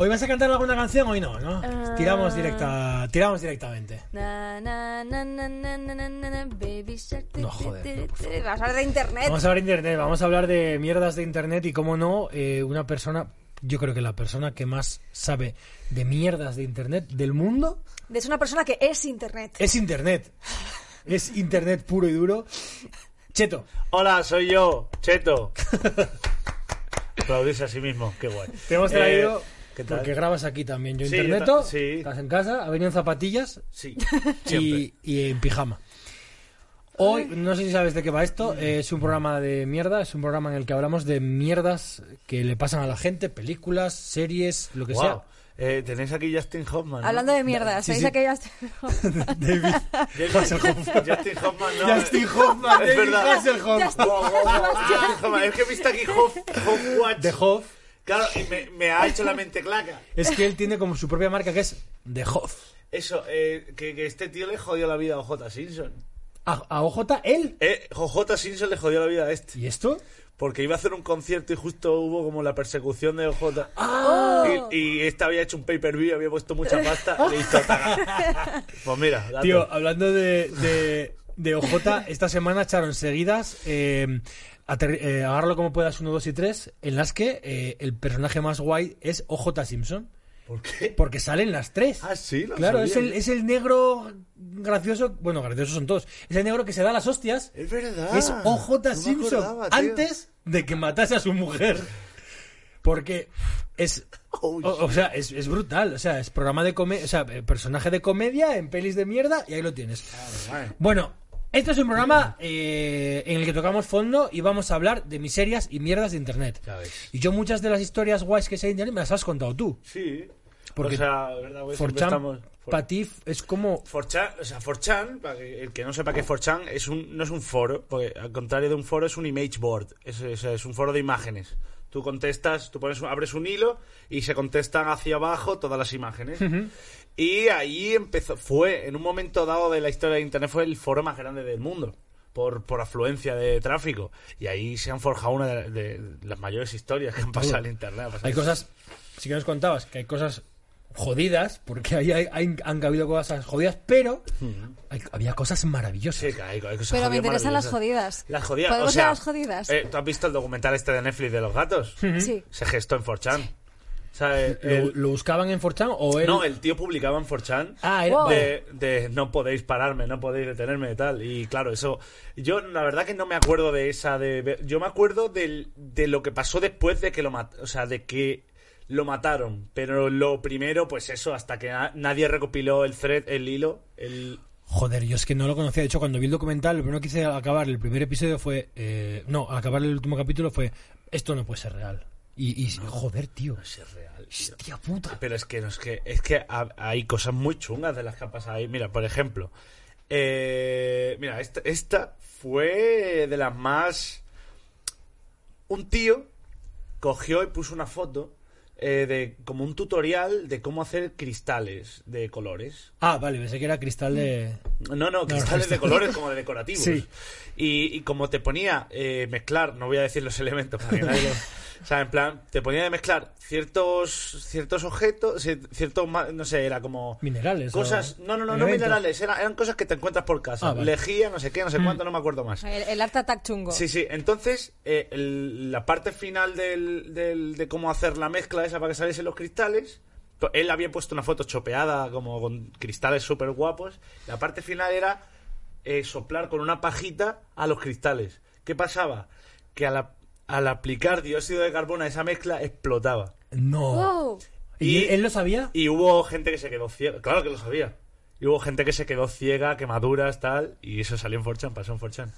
¿Hoy vas a cantar alguna canción? Hoy no, ¿no? Ah. Tiramos, directa, tiramos directamente. No, joder. Vamos a hablar de internet. Vamos a hablar de internet, vamos a hablar de mierdas de internet y cómo no, eh, una persona, yo creo que la persona que más sabe de mierdas de internet del mundo. Es una persona que es internet. Es internet. es internet puro y duro. Cheto. Hola, soy yo, Cheto. Aplaudirse a sí mismo, qué guay. Te hemos traído. Eh, ¿Qué tal? porque grabas aquí también. Yo Sí, interneto, yo ta- sí. estás en casa, ha venido en zapatillas Sí, siempre. y, y en pijama. Hoy, no sé si sabes de qué va esto, eh, es un programa de mierda, es un programa en el que hablamos de mierdas que le pasan a la gente, películas, series, lo que Wow. Eh, tenéis aquí Justin Hoffman. ¿no? Hablando de mierda, Sí, ¿sabéis sí. aquellas? sea. David Justin Justin Hoffman, no. Justin Hoffman, es David verdad. Hasselhoff. Justin Wow, wow, wow, Justin Hoffman. Es que he visto aquí Hoff, Hoffwatch. de Hoff. Claro, y me, me ha hecho la mente claca. Es que él tiene como su propia marca que es The Hoff. Eso, eh, que, que este tío le jodió la vida a OJ Simpson. A, a OJ, él. Eh, OJ Simpson le jodió la vida a este. ¿Y esto? Porque iba a hacer un concierto y justo hubo como la persecución de OJ. Y, y este había hecho un pay-per-view, había puesto mucha pasta hizo taga. Pues mira, dato. Tío, hablando de, de, de OJ, esta semana echaron seguidas eh, eh, Agárralo como puedas 1, 2 y 3, en las que eh, el personaje más guay es OJ Simpson. ¿Por qué? Porque salen las tres. Ah, sí, Claro, es el, es el negro gracioso. Bueno, graciosos son todos. Es el negro que se da las hostias. Es verdad. es OJ No Simpson. acordaba, antes de que matase a su mujer. Porque es. Oh, O, o sea, es, es brutal. O sea, es programa de comedia. O sea, eh, personaje de comedia en pelis de mierda y ahí lo tienes. Vale. Bueno, este es un programa eh, en el que tocamos fondo y vamos a hablar de miserias y mierdas de internet. Y yo muchas de las historias guays que sé de internet me las has contado tú. Sí. Porque o sea, verdad, güey, siempre 4chan estamos... para ti es como... 4chan, o sea, 4chan, para que el que no sepa qué es 4chan, es un, no es un foro, porque al contrario de un foro es un image board, es, es, es un foro de imágenes. Tú contestas, tú pones, abres un hilo y se contestan hacia abajo todas las imágenes. Y ahí empezó, fue, en un momento dado de la historia de Internet, fue el foro más grande del mundo. Por, por afluencia de tráfico. Y ahí se han forjado una de, de las mayores historias que han pasado en Internet. Hay cosas, sí que nos contabas, que hay cosas jodidas, porque ahí hay, hay- han cabido cosas jodidas, pero hay- había cosas maravillosas. Sí, hay- cosas Pero me interesan las jodidas. Las jodidas. ¿Podemos o sea, ir a las jodidas? eh, ¿Tú has visto el documental este de Netflix de los gatos? Sí. Se gestó en 4chan. O sea, eh, ¿Lo, el- lo buscaban en 4chan o él...? no, el tío publicaba en 4chan. Ah, era... Wow. De, de no podéis pararme, no podéis detenerme y tal. Y claro, eso. Yo la verdad que no me acuerdo de esa. de Yo me acuerdo del- de lo que pasó después de que lo mat- O sea, de que lo mataron. Pero lo primero, pues eso, hasta que na- nadie recopiló el thread, el hilo. El... Joder, yo es que no lo conocía. De hecho, cuando vi el documental, lo primero que hice al acabar el primer episodio fue... eh, no, al acabar el último capítulo fue... Esto no puede ser real. Y, y joder, tío. Es real. tío. Hostia puta. Pero es que no es que es que ha- hay cosas muy chungas de las que ha pasado ahí. Mira, por ejemplo, eh, mira, esta, esta fue de las más. Un tío cogió y puso una foto eh, de como un tutorial de cómo hacer cristales de colores. Ah, vale, pensé que era cristal de... No, no, cristales de colores como de decorativos. Sí. Y, y como te ponía eh, mezclar, no voy a decir los elementos para que nadie O sea, en plan, te ponía de mezclar ciertos ciertos objetos, cier- ciertos, no sé, era como... Minerales. Cosas, o no, no, no, no minerales, era- eran cosas que te encuentras por casa. Ah, vale. Lejía, no sé qué, no sé cuánto, no me acuerdo más. El, el arte attack chungo. Sí, sí, entonces eh, el- la parte final del, del- de cómo hacer la mezcla esa para que saliesen los cristales, pues, él había puesto una foto chopeada como con cristales súper guapos. La parte final era eh, soplar con una pajita a los cristales. ¿Qué pasaba? Que al, ap- al aplicar dióxido de carbono a esa mezcla explotaba. No. Wow. ¿Y, Y- él lo sabía? Y hubo gente que se quedó ciega. Claro que lo sabía. Y hubo gente que se quedó ciega, quemaduras, tal. Y eso salió en 4chan, pasó en 4chan.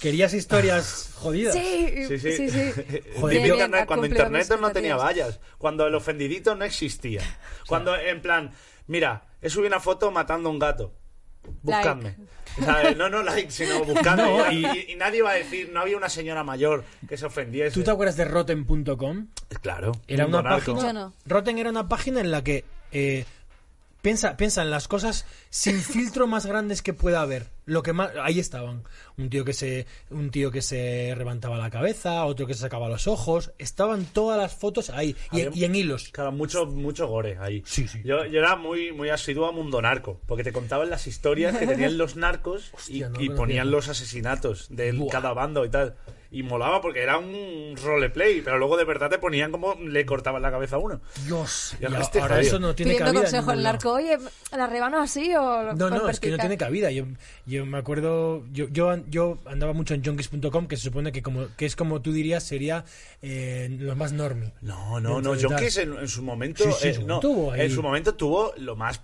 ¿Querías historias jodidas? Sí, Sí, sí. sí, sí. Joder, Bien, yo- bien, Internet- ha cuando Internet no tenía vallas. Cuando el ofendidito no existía. Cuando, en plan, mira, he subido una foto matando a un gato. Buscadme. No, no like, sino buscadme. No, y, y- y nadie iba a decir, no había una señora mayor que se ofendiese. ¿Tú te acuerdas de Rotten.com? Claro. Era una narco. página. Yo no. Rotten era una página en la que eh, piensa, piensa en las cosas sin filtro más grandes que pueda haber. Lo que más, ahí estaban. Un tío que se, un tío que se levantaba la cabeza, otro que se sacaba los ojos. Estaban todas las fotos ahí y, Había- y en hilos. Claro, mucho, mucho gore ahí. Sí, sí. Yo, yo era muy, muy asiduo a Mundo Narco, porque te contaban las historias que tenían los narcos y, Hostia, no y ponían eso. los asesinatos de Buah. cada bando y tal. Y molaba porque era un roleplay, pero luego de verdad te ponían como le cortaban la cabeza a uno. Dios, y este ahora eso no tiene Pidiendo cabida. consejo lado. narco. Oye, ¿la rebano así o No, no, es que no tiene cabida. Yo, yo me acuerdo, yo, yo, yo andaba mucho en junkies.com, que se supone que como que es como tú dirías sería eh, lo más normie. No, no, no. Junkies en, en su momento. Sí, sí, eh, su no, momento tuvo ahí- en su momento tuvo lo más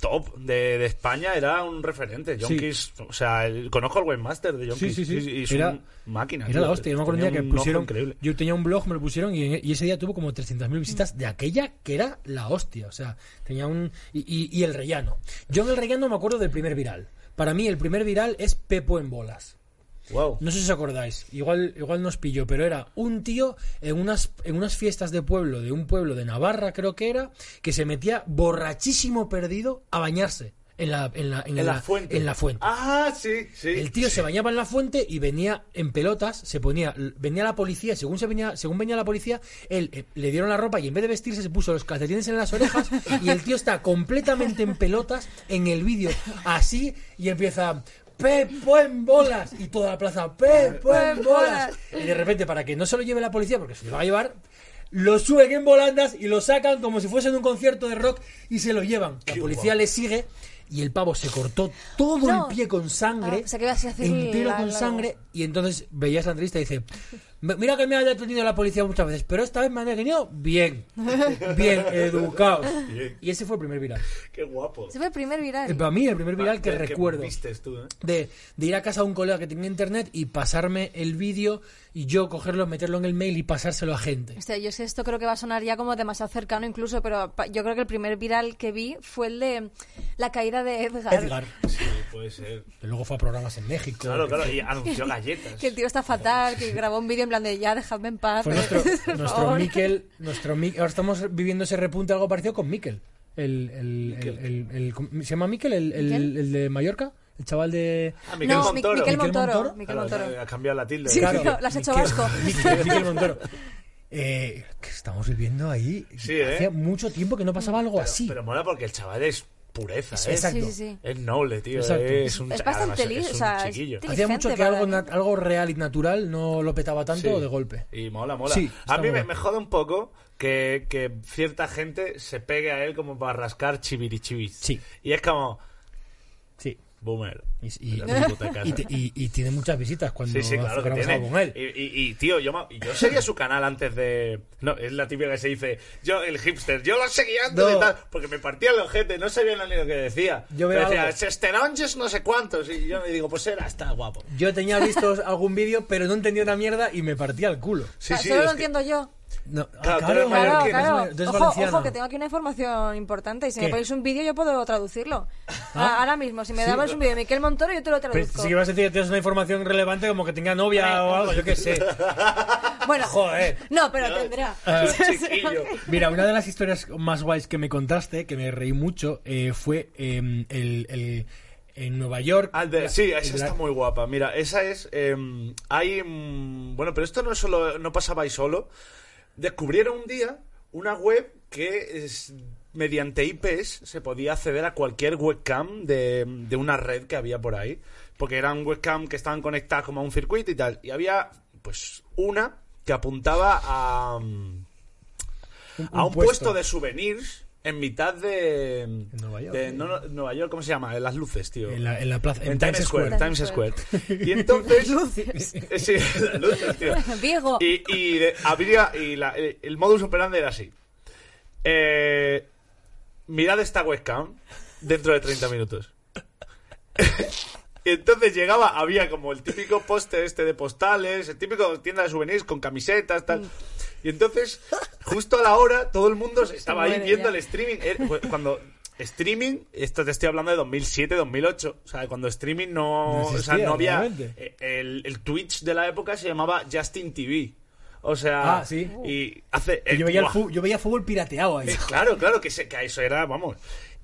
top de, de España, era un referente. Sí. Junkies, o sea, el- conozco al webmaster de Junkies. Y es Era- máquina. Era tío. la hostia. Yo me acuerdo un día que pusieron. increíble. Yo tenía un blog, me lo pusieron y, ese día tuvo como 300.000 visitas de aquella que era la hostia. O sea, tenía un. Y, y- y el rellano. Yo en el rellano me acuerdo del primer viral. Para mí, el primer viral es Pepo en bolas. Wow. No sé si os acordáis, igual, igual nos pilló, pero era un tío en unas, en unas fiestas de pueblo, de un pueblo de Navarra creo que era, que se metía borrachísimo perdido a bañarse en la, en la, en En la- la fuente. en la fuente. Ah, sí, sí. El tío se bañaba en la fuente y venía en pelotas, se ponía, venía la policía, según se venía, según venía la policía, él eh, le dieron la ropa y en vez de vestirse se puso los calcetines en las orejas y el tío está completamente en pelotas en el vídeo, así y empieza Pepo en bolas y toda la plaza Pepo en bolas y de repente para que no se lo lleve la policía porque se lo va a llevar lo suben en volandas y lo sacan como si fuesen un concierto de rock y se lo llevan. La policía le sigue y el pavo se cortó todo No. el pie con sangre Ah, o sea, que entero la- con la- sangre y entonces veías la entrevista y dice "M- mira que me ha detenido la policía muchas veces pero esta vez me han detenido bien bien educados Bien. y ese fue el primer viral Qué guapo. Ese fue el primer viral. Eh, para mí el primer viral que recuerdo vistes tú, ¿eh? de, de ir a casa de un colega que tenía internet y pasarme el vídeo y yo cogerlo, meterlo en el mail y pasárselo a gente. Hostia, yo sé, esto creo que va a sonar ya como demasiado cercano incluso, pero yo creo que el primer viral que vi fue el de la caída de Edgar. Edgar, Sí, puede ser. que luego fue a programas en México. Claro, claro. Y anunció galletas. Que el tío está fatal, que grabó un vídeo en plan de ya, dejadme en paz. Fue nuestro, nuestro favor". Miquel, nuestro Mi- ahora estamos viviendo ese repunte algo parecido con Miquel. El, el, el, el- el- ¿Se llama Miquel? El, el- ¿Miquel? el de Mallorca? El chaval de... Ah, Miguel No, Montoro. Miquel Miquel Montoro. Montoro. Miquel Claro, Montoro. ha cambiado la tilde. Sí, Claro, no, lo has hecho Miquel- vasco. Miquel, Miquel Montoro. Eh, que estamos viviendo ahí. Sí, ¿eh? Hacía mucho tiempo que no pasaba algo Pero, así. pero mola porque el chaval es pureza, Es- ¿eh? exacto. Sí, sí, sí. Es noble, tío. Exacto. Es un Es bastante además, o sea, chiquillo. Hacía mucho que algo, algo real y natural no lo petaba tanto Sí. de golpe. Y mola, mola. Sí, a mí me, me jode un poco que, que cierta gente se pegue a él como para rascar chivirichibis. Sí. Y es como, Sí. Boomer. Y, y- y te- y- y tiene muchas visitas cuando Sí, sí, claro que tiene. con él. Y, y- y, tío, yo, yo seguía su canal antes de... No, es la típica que se dice, yo, el hipster, yo lo seguía antes No. de tal, porque me partía el ojete, no sabía ni lo que decía. Yo veo Pero decía, algo. "Sesteronges no sé cuántos, y yo me digo, pues era, está guapo. Yo tenía visto algún vídeo, pero no entendía una mierda y me partía el culo. Sí, O sea, sí, solo es lo que- entiendo yo. No, ah, Claro, tú claro, eres Claro, mallorquín, claro. entonces Ojo, ojo, que tengo aquí una información importante. Y si ¿Qué? me ponéis un vídeo, yo puedo traducirlo. Ah. Ah, Ahora mismo, si me Sí. dabas un vídeo de Miquel Montoro, yo te lo Pero traduzco. sí que vas a decir que tienes una información relevante como que tenga novia o algo, yo qué sé. Bueno, Joder. no, pero tendrá. Ah. Mira, una de las historias más guays que me contaste, que me reí mucho, eh, fue eh, el, el- en Nueva York. Sí, esa la- está muy guapa. Mira, esa es. eh, hay. mm, bueno, pero esto no solo no pasaba ahí solo. Descubrieron un día una web que es, mediante IPs se podía acceder a cualquier webcam de, de una red que había por ahí. Porque eran webcam que estaban conectadas como a un circuito y tal. Y había, pues, una que apuntaba a. a un puesto. de souvenirs en mitad de. En Nueva York. de- no, no, Nueva York, ¿cómo se llama? En las luces, tío. En la, en la plaza, en, En Times Square. Times Square. Y entonces. Sí, las luces, tío. Viego. Y, y de- habría. Y la- el, el modus operandi era así. Eh, mirad esta webcam dentro de 30 minutos. Y entonces llegaba, había como el típico póster este de postales, el típico tienda de souvenirs con camisetas, tal. Y entonces, justo a la hora, todo el mundo estaba ahí viendo ya. el streaming. Fue Cuando streaming, esto te estoy hablando de 2007, 2008. O sea, cuando streaming no, No o sea, existía, no había. eh, El, el Twitch de la época se llamaba Justin TV. O sea, Ah, sí. y hace. Y yo, veía el fu- yo veía fútbol pirateado ahí. Eh, Claro, claro, que, se- que eso era, vamos.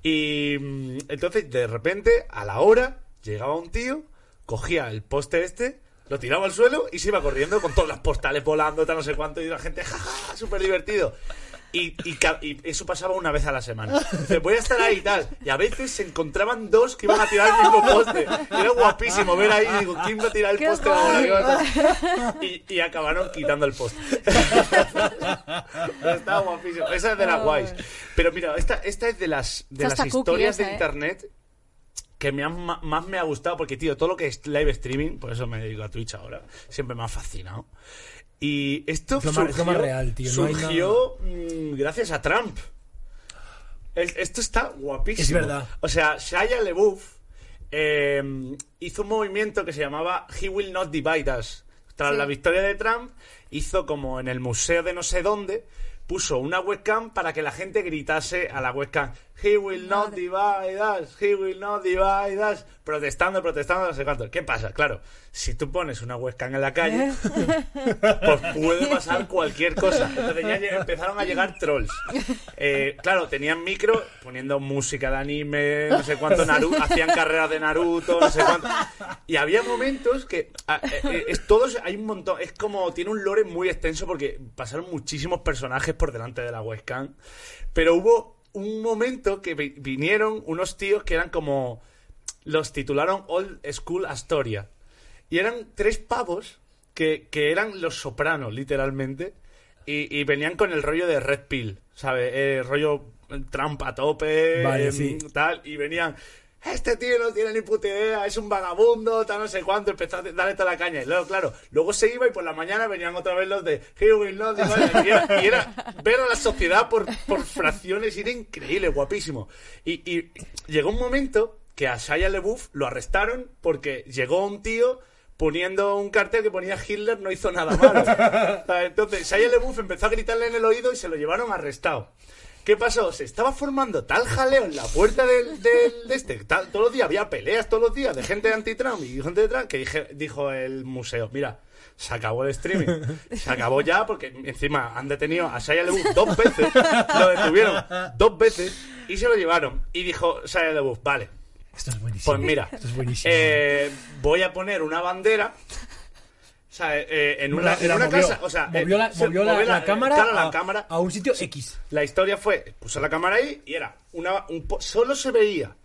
Y mm, entonces, de repente, a la hora, llegaba un tío, cogía el poste este, lo tiraba al suelo y se iba corriendo con todas las postales volando, tal, no sé cuánto, y la gente, jaja, súper divertido. Y, y y eso pasaba una vez a la semana. Dice, voy a estar ahí y tal. Y a veces se encontraban dos que iban a tirar el mismo poste. Y era guapísimo ver ahí, digo, ¿quién va a tirar el ¡Qué poste ahora? Y, y acabaron quitando el poste. Estaba guapísimo. Esa es de las guays. Pero mira, esta, esta es de las, de las historias de ¿eh? internet que me han- más me ha gustado. Porque, tío, todo lo que es live streaming, por eso me dedico a Twitch ahora, siempre me ha fascinado. Y esto Es lo más- es lo más surgió- real, tío, no hay nada- surgió mm, gracias a Trump. El- esto está guapísimo. Es verdad. O sea, Shia LeBouf eh, hizo un movimiento que se llamaba He Will Not Divide Us. Tras Sí. la victoria de Trump, hizo como en el museo de no sé dónde, puso una webcam para que la gente gritase a la webcam He will not divide us, he will not divide us, protestando, protestando, no sé cuánto. ¿Qué pasa? Claro, si tú pones una webcam en la calle, pues puede pasar cualquier cosa. Entonces ya empezaron a llegar trolls. Eh, claro, tenían micro poniendo música de anime, no sé cuánto, Naruto, hacían carreras de Naruto, no sé cuánto. Y había momentos que eh, eh, es todos hay un montón, es como tiene un lore muy extenso porque pasaron muchísimos personajes por delante de la webcam, pero hubo un momento que vi- vinieron unos tíos que eran como los titularon Old School Astoria. Y eran tres pavos que, que eran los sopranos, literalmente. Y, y venían con el rollo de Red Pill, ¿sabes? Eh, rollo Trump a tope, Vale, em, sí. tal. Y venían, este tío no tiene ni puta idea, es un vagabundo, tal, no sé cuánto. Empezó a darle toda la caña. Y luego, claro, luego se iba y por la mañana venían otra vez los de He will not divide us". y, era, y era ver a la sociedad por, por fracciones y era increíble, guapísimo. Y, y llegó un momento que a Shia LeBouf lo arrestaron porque llegó un tío poniendo un cartel que ponía Hitler no hizo nada malo. Entonces Shia LeBouf empezó a gritarle en el oído y se lo llevaron arrestado. ¿Qué pasó? Se estaba formando tal jaleo en la puerta del, del- de este. tal- todos los días había peleas todos los días de gente anti-Trump y gente de Trump que dije- dijo el museo, mira, se acabó el streaming. Se acabó ya porque encima han detenido a Shia LeBouf dos veces. Lo detuvieron dos veces y se lo llevaron. Y dijo Shia LeBouf, vale, Esto es buenísimo. pues mira, Esto es buenísimo. eh, voy a poner una bandera. Sea, eh, en una, La- en la una movió. casa. O sea, movió eh, la, se- movió la- movió la eh, cámara, a, la cámara. a un sitio X. La historia fue, puso la cámara ahí y era una, un solo se veía.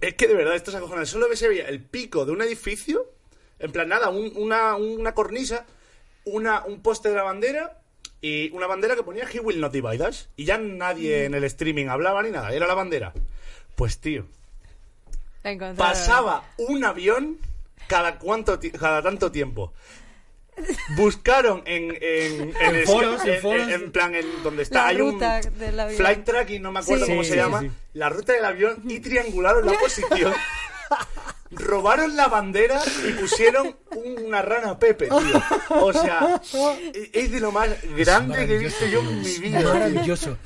Es que de verdad esto es acojonante. Solo se veía el pico de un edificio, en plan nada, un- una, una cornisa, una, un poste de la bandera y una bandera que ponía He will not divide us. Y ya nadie en el streaming hablaba ni nada, era la bandera. Pues tío, pasaba un avión cada cuánto ti- cada tanto tiempo. Buscaron en, en, en, el- foros, en en- foros. en plan en donde está La hay ruta un del avión. flight tracking, no me acuerdo Sí. cómo Sí, se sí, llama, sí. la ruta del avión y triangularon la posición. Robaron la bandera y pusieron un- una rana Pepe, tío. O sea, es de lo más grande que he visto yo en mi vida. tío. Maravilloso.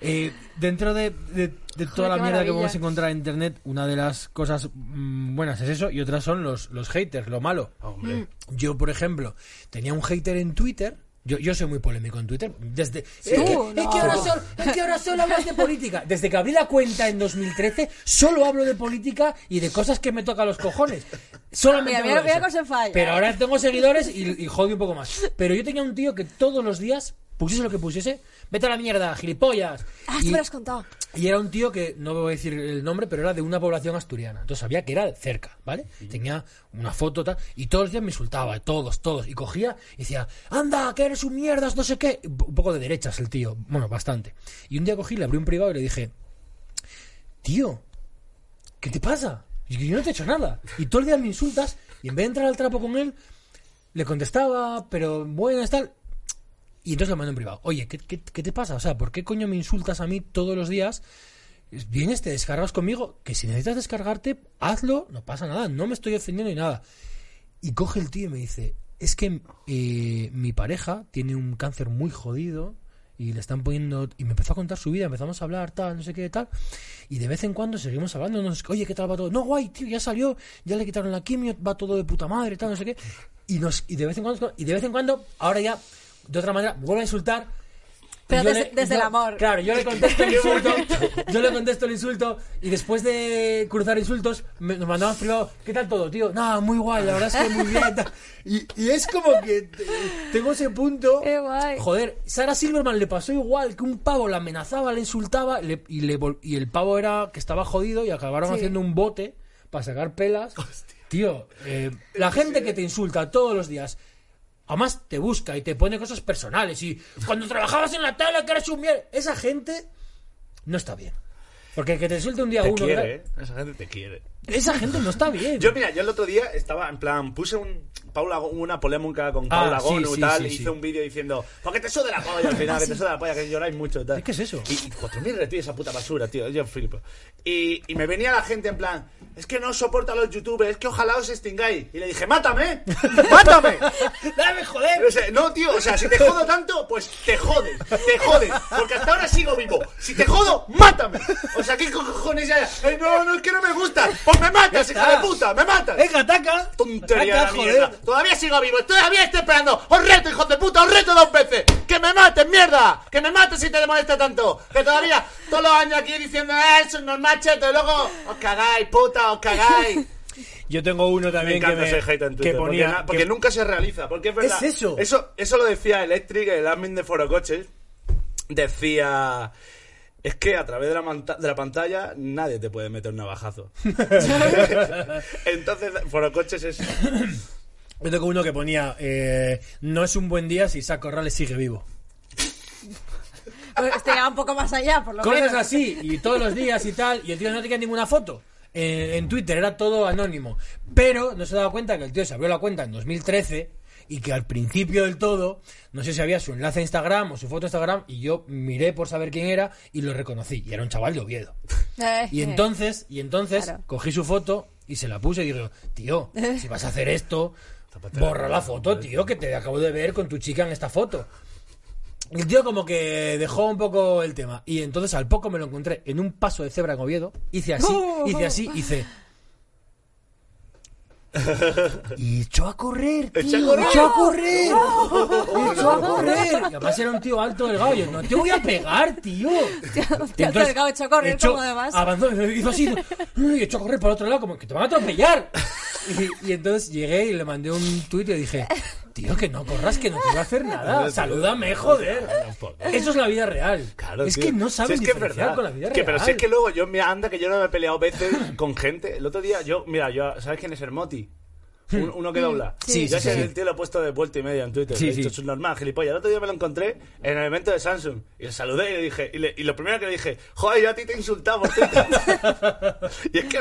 Eh, dentro de, de- de toda Joder, la mierda que podemos encontrar en internet, una de las cosas mm, buenas es eso y otras son los, los haters, lo malo. Hombre. Yo, por ejemplo, tenía un hater en Twitter. Yo, yo soy muy polémico en Twitter. Desde, es, que, Tú, es no. que ahora solo, es que ahora solo hablas de política. Desde que abrí la cuenta en 2013, solo hablo de política y de cosas que me tocan los cojones. Solamente Mira, mira- mira falla. Pero ahora tengo seguidores y, y jode un poco más. Pero yo tenía un tío que todos los días, pusiese lo que pusiese, vete a la mierda, gilipollas. Ah, Y- me lo has contado. y era un tío que, no voy a decir el nombre, pero era de una población asturiana. Entonces sabía que era cerca, ¿vale? Tenía una foto tal. Y todos los días me insultaba, todos, todos. Y cogía y decía, anda, que eres un mierdas, no sé qué. Un poco de derechas el tío. Bueno, bastante. Y un día cogí, le abrí un privado y le dije, tío, ¿qué te pasa? Y yo no te he hecho nada. Y todo el día me insultas y en vez de entrar al trapo con él, le contestaba, pero buenas, tal. Y entonces le mandé en privado. Oye, ¿qué, qué, qué te pasa? O sea, ¿por qué coño me insultas a mí todos los días? vienes, te descargas conmigo, que si necesitas descargarte, hazlo, no pasa nada, no me estoy ofendiendo ni nada. Y coge el tío y me dice, es que eh, mi pareja tiene un cáncer muy jodido y le están poniendo... Y me empezó a contar su vida, empezamos a hablar, tal, no sé qué, tal. Y de vez en cuando seguimos hablando, nos, oye, ¿qué tal va todo? No, guay, tío, ya salió, ya le quitaron la quimio, va todo de puta madre, tal, no sé qué. Y, nos, y de vez en cuando, y de vez en cuando, ahora ya, de otra manera, me vuelve a insultar. Pero Y yo desde- desde el amor. Claro, yo le contesto el insulto, yo le contesto el insulto y después de cruzar insultos me- nos mandamos privado, ¿qué tal todo, tío? Nada, muy guay, la verdad es que muy bien. Y, y es como que te- tengo ese punto. Qué guay. Joder, Sara Silverman le pasó igual, que un pavo la amenazaba, le insultaba le- y, le y el pavo era que estaba jodido y acabaron Sí. haciendo un bote para sacar pelas. Tío, eh, la gente que te insulta todos los días, además te busca y te pone cosas personales y cuando trabajabas en la tele que eres un mier... Esa gente no está bien. Porque que te insulte un día Te uno... quiere, ¿verdad? ¿eh? Esa gente te quiere. Esa gente no está bien. Yo, mira, yo el otro día estaba en plan, puse un, Paula, una polémica con Ah, Paula sí, Gonu y tal, sí, hice un vídeo diciendo, porque te sude la polla al final, que te sude la polla, que lloráis mucho y tal. ¿Qué es eso? Y, y 4.000 retweets esa puta basura, tío, yo flipo. Y, y me venía la gente en plan, es que no soporto a los youtubers, es que ojalá os extingáis. Y le dije, mátame, mátame. ¡Dame, joder! O sea, no, tío, o sea, si te jodo tanto, pues te jodes, te jodes, porque hasta ahora sigo vivo. Si te jodo, mátame. O sea, ¿qué cojones ya? Ay, no, no, es que no me gusta. Pues me matas, hija de puta, me matas. ¡Venga, ataca! Tontería de Ataca, la mierda. Todavía sigo vivo, todavía estoy esperando. Os reto, hijos de puta, os reto dos veces. Que me mates, mierda. Que me mates si te molesta tanto. Que todavía todos los años aquí diciendo, eh, eso no es machete. Y luego, os cagáis, puta, os cagáis. Yo tengo uno también que, me, ese hate en Twitter, que porque, ponía... porque que- nunca se realiza, porque es verdad. Es eso. Eso, eso lo decía Electric, el admin de Foro Coches. Decía... Es que a través de la, de la pantalla nadie te puede meter un navajazo. Entonces, Foro Coches es... Yo tengo uno que ponía, eh, no es un buen día si Saco Corrales sigue vivo. Pues este ya un poco más allá, por lo Cosas menos. así, y todos los días y tal, y el tío no tenía ninguna foto. En, en Twitter era todo anónimo. Pero no se daba cuenta que el tío se abrió la cuenta en 2013 y que al principio del todo, no sé si había su enlace a Instagram o su foto a Instagram, y yo miré por saber quién era y lo reconocí. Y era un chaval de Oviedo. Eh, Y eh. entonces, y entonces Claro. cogí su foto y se la puse y digo, tío, si vas a hacer esto, borra la foto, tío, que te acabo de ver con tu chica en esta foto. Y el tío como que dejó un poco el tema. Y entonces al poco me lo encontré en un paso de cebra en Oviedo. Hice así, hice así, hice... Y echó a correr, tío, ¡Echó a correr! echó a correr, echó a correr. Y además era un tío alto delgado. Yo, no te voy a pegar, tío. Tío, alto, delgado, echó a correr como además. Avanzó, hizo así, y echó a correr para otro lado, como que te van a atropellar. Y, y entonces llegué y le mandé un tuit y le dije, tío, que no corras, que no te va a hacer nada. Salúdame, joder. Eso es la vida real. Claro, es tío. que no Si sabes es que es con la vida Es que, real. Pero si es que luego yo, mira, anda que yo no me he peleado veces con gente. El otro día, yo, mira, yo, ¿sabes quién es Hermoti? Un- uno que dobla. Sí, yo sí, ese sí. el tío lo he puesto de vuelta y media en Twitter. Sí, He dicho, es normal, gilipollas. El otro día me lo encontré en el evento de Samsung. Y le saludé y le dije, y, le- y lo primero que le dije, joder, yo a ti te he insultado por Twitter. y es que,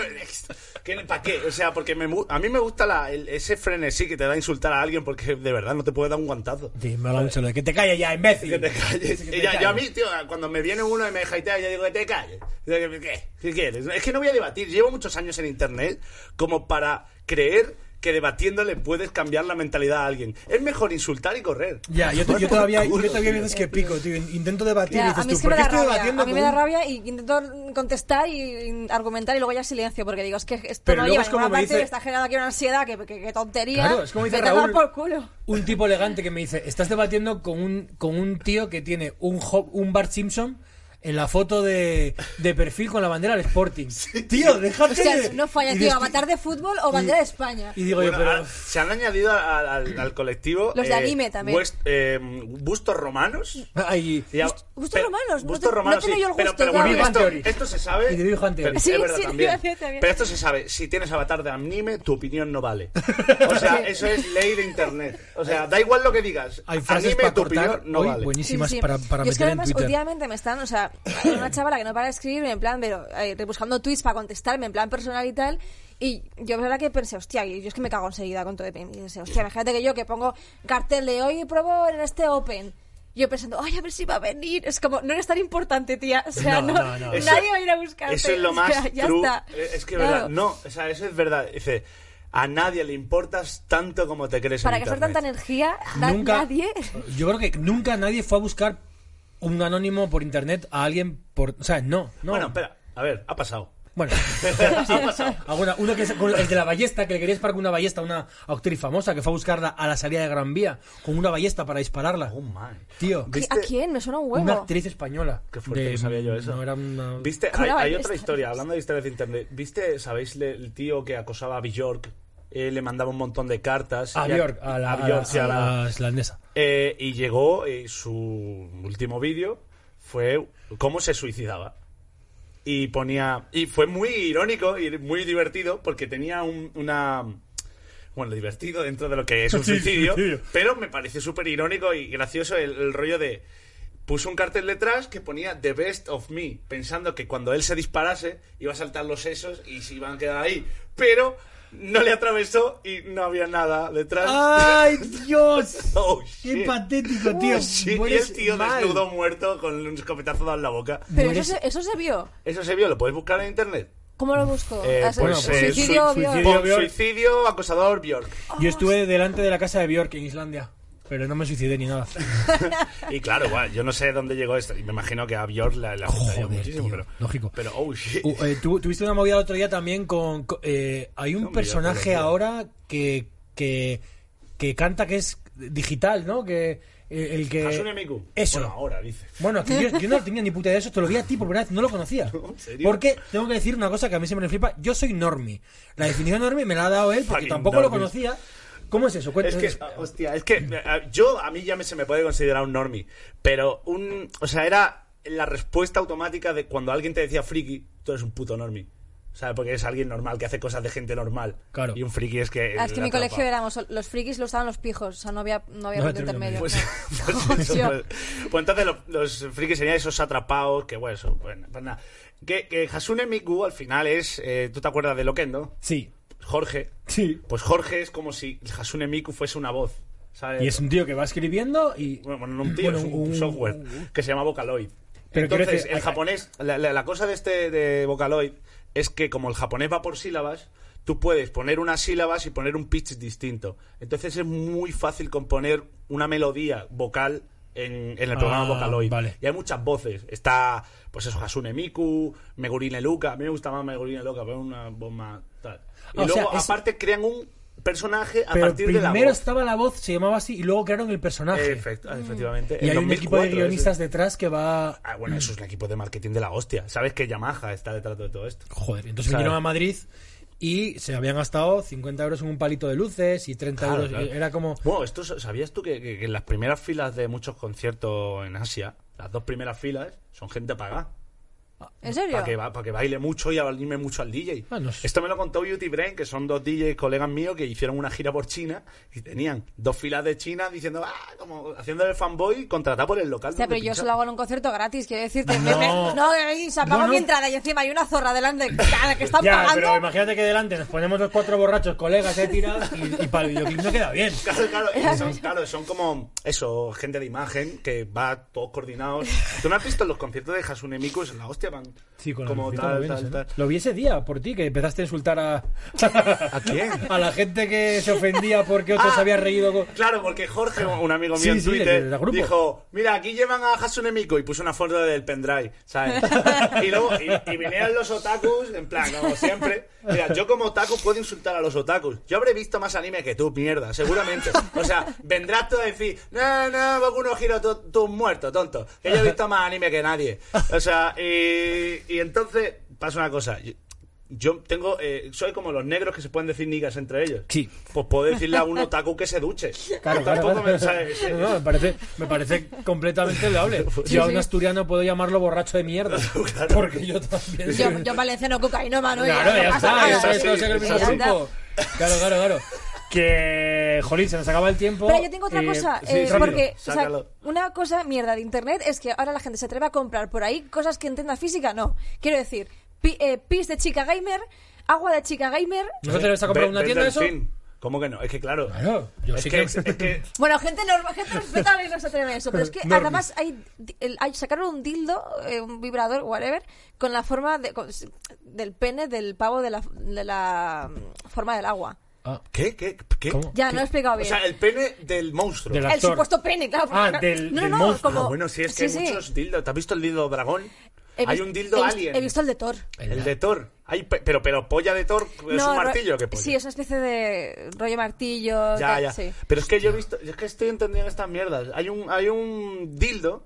que ¿para qué? O sea, porque me, a mí me gusta la- el- ese frenesí que te da insultar a alguien porque de verdad no te puede dar un guantazo. Sí, me habla mucho lo de que te calles ya, imbécil. Que te calles. Que te Y ya- yo a mí, calles. tío, cuando me viene uno y me hatea, yo digo que te calles. ¿Qué? ¿Qué quieres? Es que no voy a debatir. Llevo muchos años en internet como para creer que debatiendo le puedes cambiar la mentalidad a alguien. Es mejor insultar y correr. Ya, yo, todavía, yo todavía veces que pico, tío. Intento debatir Ya, y dices a mí tú, es que ¿por me qué da estoy rabia. debatiendo A mí me da rabia y intento contestar y argumentar y luego ya silencio porque digo, es que esto Pero no lleva es a como ninguna me parte dice- y está generando aquí una ansiedad que, que, que tontería. Claro, es como dice Raúl. por culo. Un tipo elegante que me dice, estás debatiendo con un, con un tío que tiene un, Hop- un Bart Simpson en la foto de, de perfil con la bandera del Sporting. tío, déjate O sea, de- no falla, tío, avatar de fútbol o bandera de España. Y digo Bueno, yo, pero... ah, se han añadido al, al- al colectivo Los de anime también. West- eh, bustos romanos Ay, Y ya- Bustos pero- romanos, no bustos te- no romanos, tenía sí. yo el pero, gusto, pero claro. bueno, esto, esto se sabe. Y de pero- Sí, es verdad sí, también. Pero esto se sabe. Si tienes avatar de anime, tu opinión no vale. O sea, eso es ley de internet. O sea, da igual lo que digas. hay frases anime, para tu cortar opinión no vale. buenísimas para, para y es que meter en además Twitter. últimamente me están, o sea, una chavala que no para de escribirme en plan, pero eh, rebuscando tweets para contestarme en plan personal y tal. Y yo verdad que pensé, hostia, y yo es que me cago enseguida con todo de. Y pensé, hostia, imagínate que yo que pongo cartel de hoy pruebo en este Open. Yo pensando, ay, a ver si va a venir. Es como, no eres tan importante, tía. O sea, No, no, no, no. nadie Eso- va a ir a buscarte. Eso es lo O más sea, ya true. está. Eh, Es que, Claro. verdad, no, o sea, eso es verdad. Dice, a nadie le importas tanto como te crees Para en gastar tanta energía, na- nunca, nadie. Yo creo que nunca nadie fue a buscar un anónimo por internet a alguien por. O sea, no, no. Bueno, espera, a ver, ha pasado. Bueno, sí, alguna- uno que es con el de la ballesta, que le quería disparar con una ballesta a una actriz famosa que fue a buscarla a la salida de Gran Vía con una ballesta para dispararla. Oh, my. Tío, ¿Qui- ¿Viste? ¿A quién? Me suena un huevo. una actriz española. Qué fuerte, no sabía yo eso. No era una. ¿Viste? Hay, hay otra historia, hablando de historias de internet. ¿Viste, sabéis, el tío que acosaba a Bjork? Eh, le mandaba un montón de cartas. A y Bjork, a la, a a Bjork, la- sí, a a la- la islandesa. Eh, y llegó, eh, su último vídeo fue cómo se suicidaba. Y ponía. Y fue muy irónico y muy divertido porque tenía un- una. Bueno, divertido dentro de lo que es un Sí, suicidio. suicidio. Pero me parece súper irónico y gracioso el, el rollo de. Puso un cartel detrás que ponía The Best of Me, pensando que cuando él se disparase iba a saltar los sesos y se iban a quedar ahí. Pero no le atravesó y no había nada detrás. ¡Ay, Dios! Oh, ¡Qué patético, tío! Oh, Y el tío mal. desnudo muerto con un escopetazo dado en la boca. Pero eso se, eso se vio. Eso se vio, lo puedes buscar en internet. ¿Cómo lo busco? Eh, Ah, pues, eh, suicidio, sui- vio- suicidio. Bjork. suicidio, acosador, Bjork. Yo estuve delante de la casa de Bjork en Islandia, pero no me suicidé ni nada. Y claro, igual, yo no sé dónde llegó esto. Y me imagino que a Bjork la, la Joder, muchísimo. tío, pero, lógico. Pero, oh shit. Uh, eh, tú- tuviste una movida el otro día también con... con- eh, hay un No, personaje ahora que, que, que canta que es digital, ¿no? Que eh, el que... Hasune Miku. Eso. Bueno, ahora dice. Bueno, que yo, yo no tenía ni puta idea de eso, te lo vi a ti por primera vez, no lo conocía. ¿En serio? Porque tengo que decir una cosa que a mí siempre me flipa, yo soy normie. La definición de normie me la ha dado él porque tampoco lo conocía. ¿Cómo es eso? Es Cuéntanos. que, ah, hostia, es que eh, yo, a mí ya me, se me puede considerar un normie, pero un, o sea, era la respuesta automática de cuando alguien te decía friki, tú eres un puto normie. ¿Sabes? Porque es alguien normal que hace cosas de gente normal. Claro. Y un friki es que. Ah, es que en mi colegio éramos los frikis lo estaban los pijos, o sea, no había, no había No, intermedio. Pues, no. pues eso, pues- pues entonces los, los frikis serían esos atrapados que, bueno, eso, bueno, pues nada. Que, que Hasune Miku al final es. eh, ¿Tú te acuerdas de Loquendo? Sí, Jorge. sí. Pues Jorge es como si Hasune Miku fuese una voz. ¿sabes? Y es un tío que va escribiendo y... Bueno, no un tío, Bueno, es un, un- software que se llama Vocaloid. Pero Entonces, el japonés, la, la- la cosa de este de Vocaloid es que como el japonés va por sílabas, tú puedes poner unas sílabas y poner un pitch distinto. Entonces es muy fácil componer una melodía vocal en, en el programa Ah, Vocaloid. vale. Y hay muchas voces. Está, pues eso, Hasune Miku, Megurine Luka. A mí me gusta más Megurine Luka, pero es una voz más tal. Y o luego, sea, es- aparte, crean un personaje a Pero partir de la primero voz. estaba la voz, se llamaba así, y luego crearon el personaje. Efect- efectivamente. y En hay un equipo de 2004, guionistas ese- detrás que va... Ah, bueno, eso es el equipo de marketing de la hostia. ¿Sabes que Yamaha está detrás de todo esto? Joder, entonces ¿Sabes? vinieron a Madrid y se habían gastado 50 euros en un palito de luces y 30 Claro, euros. claro. Era como... Bueno, esto, ¿sabías tú que, que- que en las primeras filas de muchos conciertos en Asia, las dos primeras filas, son gente pagada? ¿En serio? Para que, baile mucho y anime mucho al DJ. Ah, no sé. Esto me lo contó Beauty Brain, que son dos DJs colegas míos que hicieron una gira por China y tenían dos filas de China diciendo, ah, como haciendo el fanboy contratado por el local. Hostia, donde pero yo pincha. solo hago en un concierto gratis, quiero decirte. No. Me- me- no, ahí se apagó No, no. mi entrada y encima hay una zorra delante que están Ya, pagando. pero imagínate que delante nos ponemos los cuatro borrachos colegas de tirados y, y para el videoclip no queda bien. Claro, claro, y son, claro, son como eso, gente de imagen que va todos coordinados. ¿Tú no has visto los conciertos de Hasune Miku? Es la hostia, van Sí, con como el tal, tal, tal, tal. Lo vi ese día por ti, que empezaste a insultar a... ¿A quién? A la gente que se ofendía porque otros Ah, había reído con... Claro, porque Jorge, un amigo mío Sí, en sí, Twitter, dijo, mira, aquí llevan a Hasune Miku y puso una foto del pendrive, ¿sabes? y luego, y, y vinieron los otakus, en plan, como siempre. Mira, yo como otaku puedo insultar a los otakus. Yo habré visto más anime que tú, mierda, seguramente. O sea, vendrás tú a decir, no, no, Boku no Hero, tú, tú muerto, tonto. Que yo he visto más anime que nadie. O sea, y, y entonces pasa una cosa. Yo, yo tengo, eh, soy como los negros que se pueden decir niggas entre ellos. Sí. Pues puedo decirle a un otaku que se duche. Claro, claro, Tampoco claro. me. No, no, parece, me parece completamente loable. yo a un sí. asturiano puedo llamarlo borracho de mierda. Claro. Porque yo también. Yo, yo valenciano cocainómano. y Claro, no ya pasa está, nada. ya está, sí. Claro, claro, claro. Que, jolín, se nos acaba el tiempo. Pero yo tengo otra Eh, cosa, sí, eh, porque o sea, sácalo. una cosa mierda de internet es que ahora la gente se atreve a comprar por ahí cosas que en tienda física no. Quiero decir, pi- eh, pis de chica gamer, agua de chica gamer. ¿No te vas a comprar una tienda eso? fin. ¿Cómo que no? Es que claro. Claro, yo es, sí que, que- es, es que- Bueno, gente normal, gente respetable no se atreve a eso. Pero es que Normis. además hay, el- hay- sacaron un dildo, eh, un vibrador, whatever, con la forma de, con- del pene del pavo de la, de la mm, forma del agua. Ah, ¿Qué? ¿Qué? ¿Qué? ¿Cómo? Ya, no lo he explicado O bien. sea, el pene del monstruo. El actor. supuesto pene, claro. Ah, del- no, del no, monstruo. como... Ah, bueno, sí, es que sí, hay sí. muchos dildos. ¿Te has visto el dildo dragón? He hay vis- un dildo he vis- alien. He visto el de Thor. El de Thor. Hay pe- pero, pero polla de Thor es No, un ro- martillo que polla. Sí, es una especie de rollo martillo. Ya, tal, ya. sí. Pero es que yo he visto, es que estoy entendiendo estas mierdas. Hay un, hay un dildo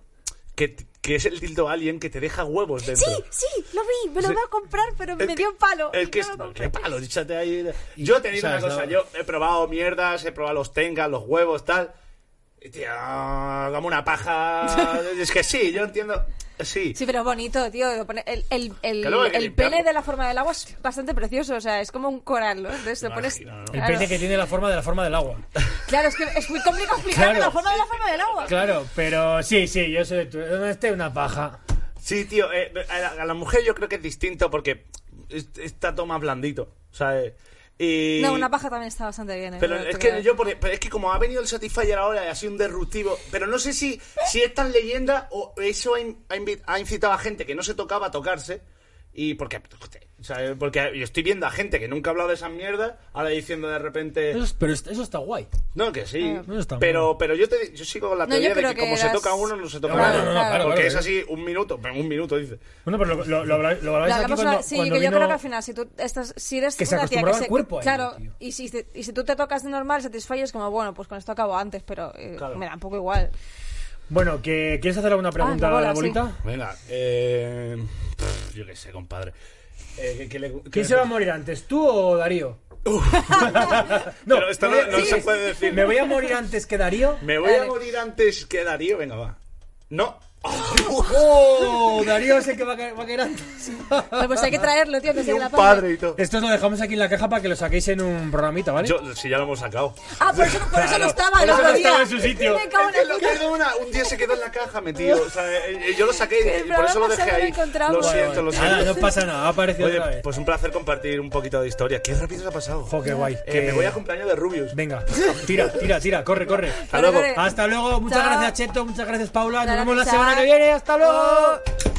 que, que es el dildo alien que te deja huevos dentro. Sí, sí, lo vi, me lo Sí. iba a comprar, pero El me que- dio un palo. El que no es, lo compré. ¿Qué palo? Ahí. Yo he tenido o sea, una cosa, no- yo he probado mierdas, he probado los tengas, los huevos, tal. Tío, como una paja. es que sí, yo entiendo. Sí. Sí, pero es bonito, tío. El, el, el, el pene de la forma del agua es bastante precioso, o sea, es como un coral, ¿no? Entonces lo pones... Imagino, ¿no? El Claro. pene que tiene la forma de la forma del agua. Claro, es que es muy complicado explicar Claro. la forma de la forma del agua. Claro, pero sí, sí, yo soy de tu. Donde esté una paja. Sí, tío, eh, a, la, a la mujer yo creo que es distinto porque es- está todo más blandito. O sea, eh, y... No, una paja también está bastante bien. ¿eh? Pero No es que yo, por- pero es que como ha venido el Satisfyer ahora y ha sido un disruptivo, pero no sé si, si es tan leyenda o eso ha, in- ha a gente que no se tocaba a tocarse y porque, o sea, porque yo estoy viendo a gente que nunca ha hablado de esas mierdas ahora diciendo de repente, Eso es- pero es- eso está guay. no que sí, Ah. Está pero pero yo te, yo sigo con la No, teoría de que, que como se toca uno no se toca Claro, otro. no, no, claro, porque claro. es así un minuto, un minuto dice. Bueno, pero lo, lo, lo, habla- lo habláis aquí cuando, una- sí, cuando que yo creo que al final, si tú estás, si eres Que se una tía que se, el cuerpo claro, y si, y si tú te tocas de normal, satisfyes como bueno, pues con esto acabo antes, pero eh, Claro. me da un poco igual. Bueno, que, ¿quieres hacer alguna pregunta Ah, bola, a la sí. bolita? Venga, eh, yo qué sé, compadre. Eh, ¿qué- qué le- ¿Quién se va a morir antes, tú o Darío? Pero esto no- no se puede decir. ¿Me voy a morir antes que Darío? Me voy a Dale. morir antes que Darío, venga, va. No. ¡Oh! Darío el que va a caer, va a caer antes. Pues, pues hay que traerlo, tío, que un la padre y todo. Esto lo dejamos aquí en la caja para que lo saquéis en un programita, ¿vale? Yo, si ya lo hemos sacado. Ah, por eso, por eso no estaba por el eso otro no estaba día. en su sitio. Me cago en la puta. un día se quedó en la caja metido. O sea, eh, eh, yo lo saqué El y por eso lo programa dejé lo ahí. encontramos. Lo siento, lo Nada, siento. no pasa nada, ha aparecido otra Oye, vez. pues un placer compartir un poquito de historia. Qué rápido se ha pasado. Jo, qué guay. Eh, que- me voy a cumpleaños de Rubius. Venga, tira, tira, tira, corre, corre. Hasta luego. Corre, corre. Hasta luego, muchas Chao. gracias Cheto, muchas gracias Paula, nos Nada, vemos la chao. semana que viene, hasta luego.